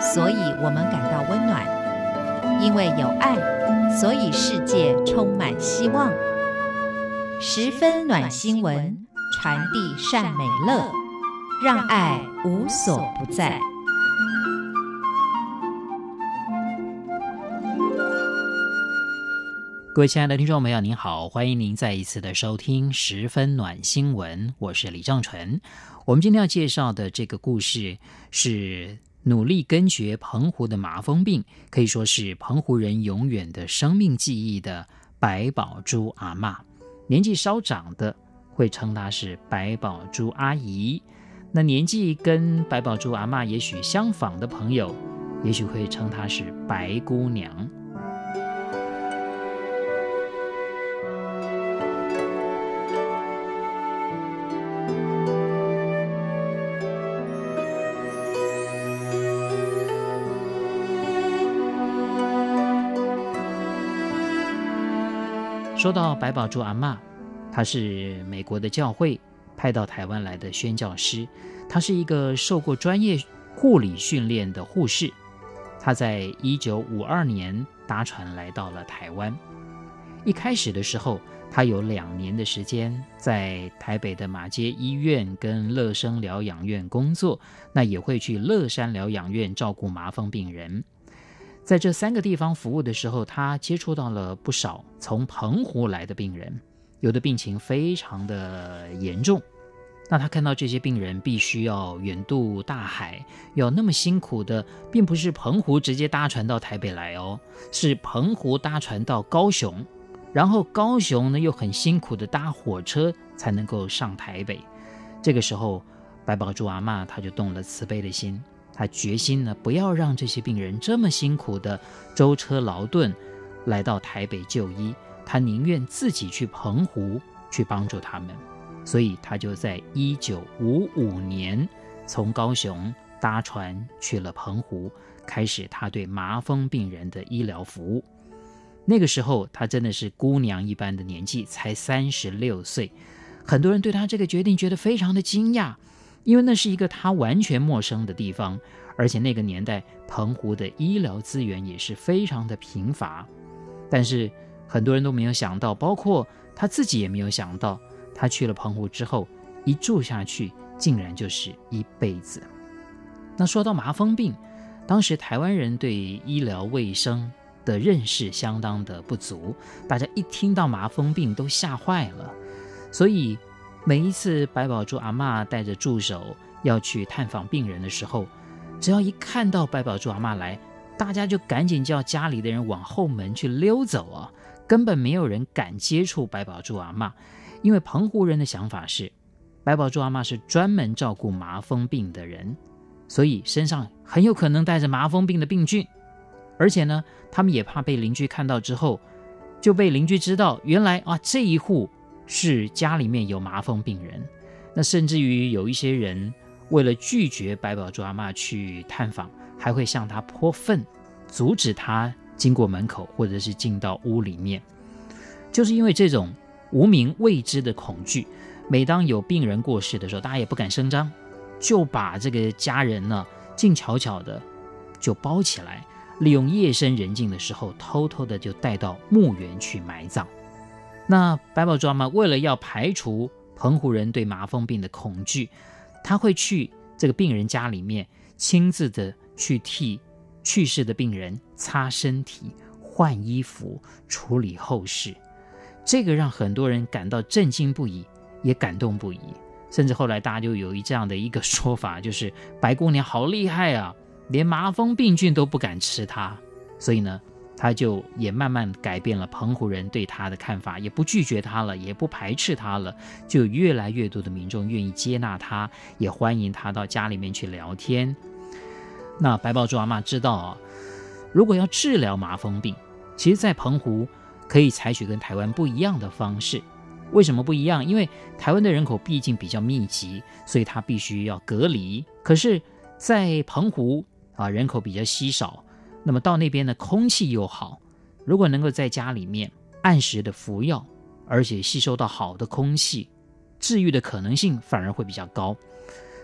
所以我们感到温暖；因为有爱，所以世界充满希望。十分暖新闻，传递善美乐，让爱无所不在。各位亲爱的听众朋友，您好，欢迎您再一次的收听《十分暖新闻》，我是李正纯。我们今天要介绍的这个故事是努力根绝澎湖的麻风病，可以说是澎湖人永远的生命记忆的白宝珠阿嬷。年纪稍长的会称她是白宝珠阿姨，那年纪跟白宝珠阿嬷也许相仿的朋友，也许会称她是白姑娘。说到白宝珠阿嬷，她是美国的教会派到台湾来的宣教师，她是一个受过专业护理训练的护士。她在一九五二年搭船来到了台湾。一开始的时候，她有两年的时间在台北的马街医院跟乐生疗养院工作，那也会去乐山疗养院照顾麻风病人。在这三个地方服务的时候，他接触到了不少从澎湖来的病人，有的病情非常的严重。那他看到这些病人必须要远渡大海，要那么辛苦的，并不是澎湖直接搭船到台北来哦，是澎湖搭船到高雄，然后高雄呢又很辛苦的搭火车才能够上台北。这个时候，白宝珠阿嬷她就动了慈悲的心。他决心呢，不要让这些病人这么辛苦的舟车劳顿来到台北就医，他宁愿自己去澎湖去帮助他们，所以他就在一九五五年从高雄搭船去了澎湖，开始他对麻风病人的医疗服务。那个时候他真的是姑娘一般的年纪，才三十六岁，很多人对他这个决定觉得非常的惊讶。因为那是一个他完全陌生的地方，而且那个年代澎湖的医疗资源也是非常的贫乏。但是很多人都没有想到，包括他自己也没有想到，他去了澎湖之后，一住下去竟然就是一辈子。那说到麻风病，当时台湾人对医疗卫生的认识相当的不足，大家一听到麻风病都吓坏了，所以。每一次白宝珠阿嬷带着助手要去探访病人的时候，只要一看到白宝珠阿嬷来，大家就赶紧叫家里的人往后门去溜走啊！根本没有人敢接触白宝珠阿嬷，因为澎湖人的想法是，白宝珠阿嬷是专门照顾麻风病的人，所以身上很有可能带着麻风病的病菌，而且呢，他们也怕被邻居看到之后，就被邻居知道原来啊这一户。是家里面有麻风病人，那甚至于有一些人为了拒绝白宝珠阿嬷去探访，还会向她泼粪，阻止她经过门口或者是进到屋里面。就是因为这种无名未知的恐惧，每当有病人过世的时候，大家也不敢声张，就把这个家人呢静悄悄的就包起来，利用夜深人静的时候，偷偷的就带到墓园去埋葬。那白宝珠嘛为了要排除澎湖人对麻风病的恐惧，他会去这个病人家里面，亲自的去替去世的病人擦身体、换衣服、处理后事。这个让很多人感到震惊不已，也感动不已。甚至后来大家就有一这样的一个说法，就是白姑娘好厉害啊，连麻风病菌都不敢吃她。所以呢。他就也慢慢改变了澎湖人对他的看法，也不拒绝他了，也不排斥他了，就越来越多的民众愿意接纳他，也欢迎他到家里面去聊天。那白宝珠阿嬷知道啊，如果要治疗麻风病，其实，在澎湖可以采取跟台湾不一样的方式。为什么不一样？因为台湾的人口毕竟比较密集，所以他必须要隔离。可是，在澎湖啊，人口比较稀少。那么到那边的空气又好，如果能够在家里面按时的服药，而且吸收到好的空气，治愈的可能性反而会比较高。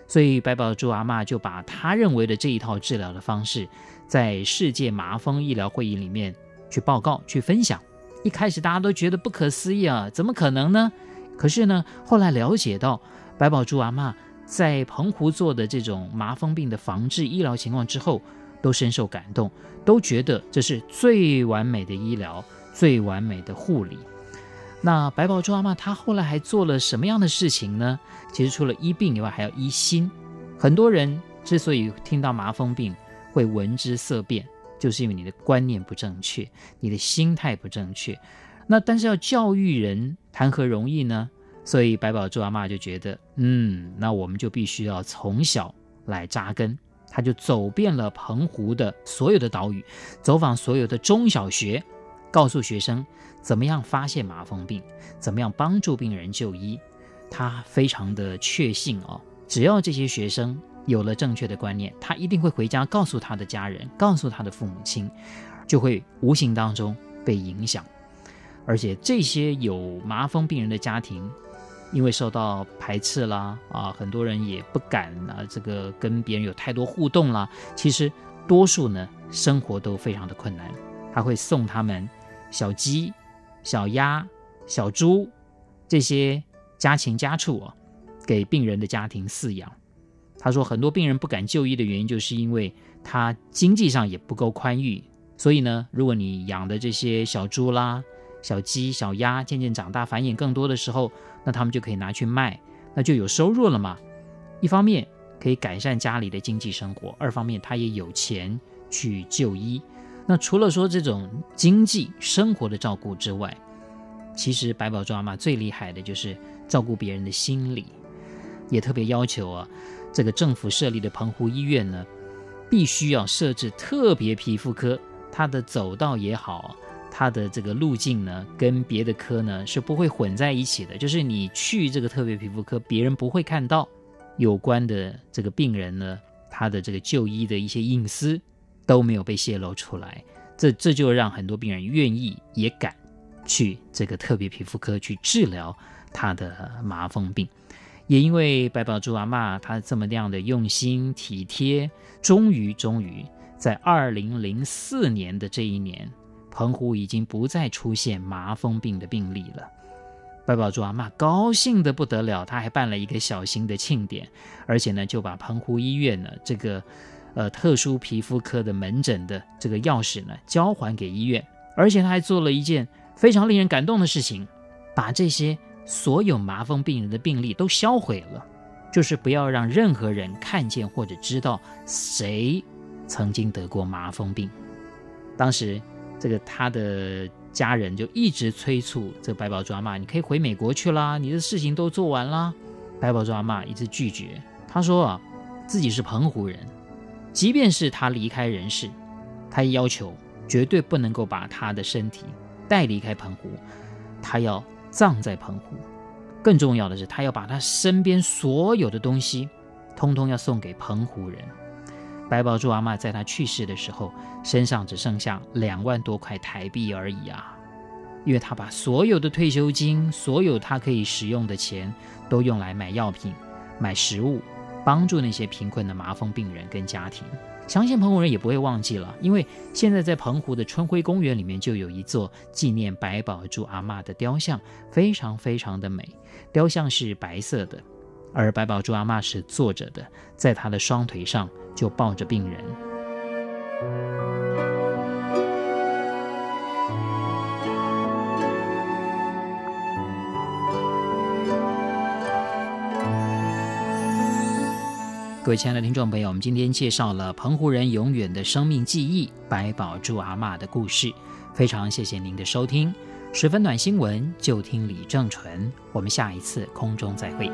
所以白宝珠阿嬷就把她认为的这一套治疗的方式，在世界麻风医疗会议里面去报告、去分享。一开始大家都觉得不可思议啊，怎么可能呢？可是呢，后来了解到白宝珠阿嬷在澎湖做的这种麻风病的防治医疗情况之后，都深受感动，都觉得这是最完美的医疗、最完美的护理。那白宝珠阿嬷她后来还做了什么样的事情呢？其实除了医病以外，还要医心。很多人之所以听到麻风病会闻之色变，就是因为你的观念不正确，你的心态不正确。那但是要教育人，谈何容易呢？所以白宝珠阿嬷就觉得，嗯，那我们就必须要从小来扎根。他就走遍了澎湖的所有的岛屿，走访所有的中小学，告诉学生怎么样发现麻风病，怎么样帮助病人就医。他非常的确信哦，只要这些学生有了正确的观念，他一定会回家告诉他的家人，告诉他的父母亲，就会无形当中被影响。而且这些有麻风病人的家庭，因为受到排斥啦，啊，很多人也不敢啊，这个跟别人有太多互动啦。其实多数呢，生活都非常的困难。他会送他们小鸡、小鸭、小猪这些家禽家畜啊，给病人的家庭饲养。他说，很多病人不敢就医的原因，就是因为他经济上也不够宽裕。所以呢，如果你养的这些小猪啦，小鸡、小鸭渐渐长大，繁衍更多的时候，那他们就可以拿去卖，那就有收入了嘛。一方面可以改善家里的经济生活，二方面他也有钱去就医。那除了说这种经济生活的照顾之外，其实白宝珠阿妈最厉害的就是照顾别人的心理，也特别要求啊，这个政府设立的澎湖医院呢，必须要设置特别皮肤科，它的走道也好。它的这个路径呢，跟别的科呢是不会混在一起的。就是你去这个特别皮肤科，别人不会看到有关的这个病人呢，他的这个就医的一些隐私都没有被泄露出来。这这就让很多病人愿意也敢去这个特别皮肤科去治疗他的麻风病。也因为白宝珠阿嬷她这么样的用心体贴，终于终于在二零零四年的这一年。澎湖已经不再出现麻风病的病例了，白宝珠阿嬷高兴得不得了，她还办了一个小型的庆典，而且呢，就把澎湖医院呢这个呃特殊皮肤科的门诊的这个钥匙呢交还给医院，而且他还做了一件非常令人感动的事情，把这些所有麻风病人的病历都销毁了，就是不要让任何人看见或者知道谁曾经得过麻风病。当时。这个他的家人就一直催促这个白宝珠阿嬷，你可以回美国去啦，你的事情都做完啦。白宝珠阿嬷一直拒绝，他说啊，自己是澎湖人，即便是他离开人世，他也要求绝对不能够把他的身体带离开澎湖，他要葬在澎湖。更重要的是，他要把他身边所有的东西，通通要送给澎湖人。白宝珠阿嬷在她去世的时候，身上只剩下两万多块台币而已啊！因为她把所有的退休金、所有她可以使用的钱，都用来买药品、买食物，帮助那些贫困的麻风病人跟家庭。相信澎湖人也不会忘记了，因为现在在澎湖的春晖公园里面就有一座纪念白宝珠阿嬷的雕像，非常非常的美。雕像是白色的，而白宝珠阿嬷是坐着的，在她的双腿上。就抱着病人。各位亲爱的听众朋友，我们今天介绍了澎湖人永远的生命记忆——白宝珠阿嬷的故事。非常谢谢您的收听，十分暖新闻就听李正淳。我们下一次空中再会。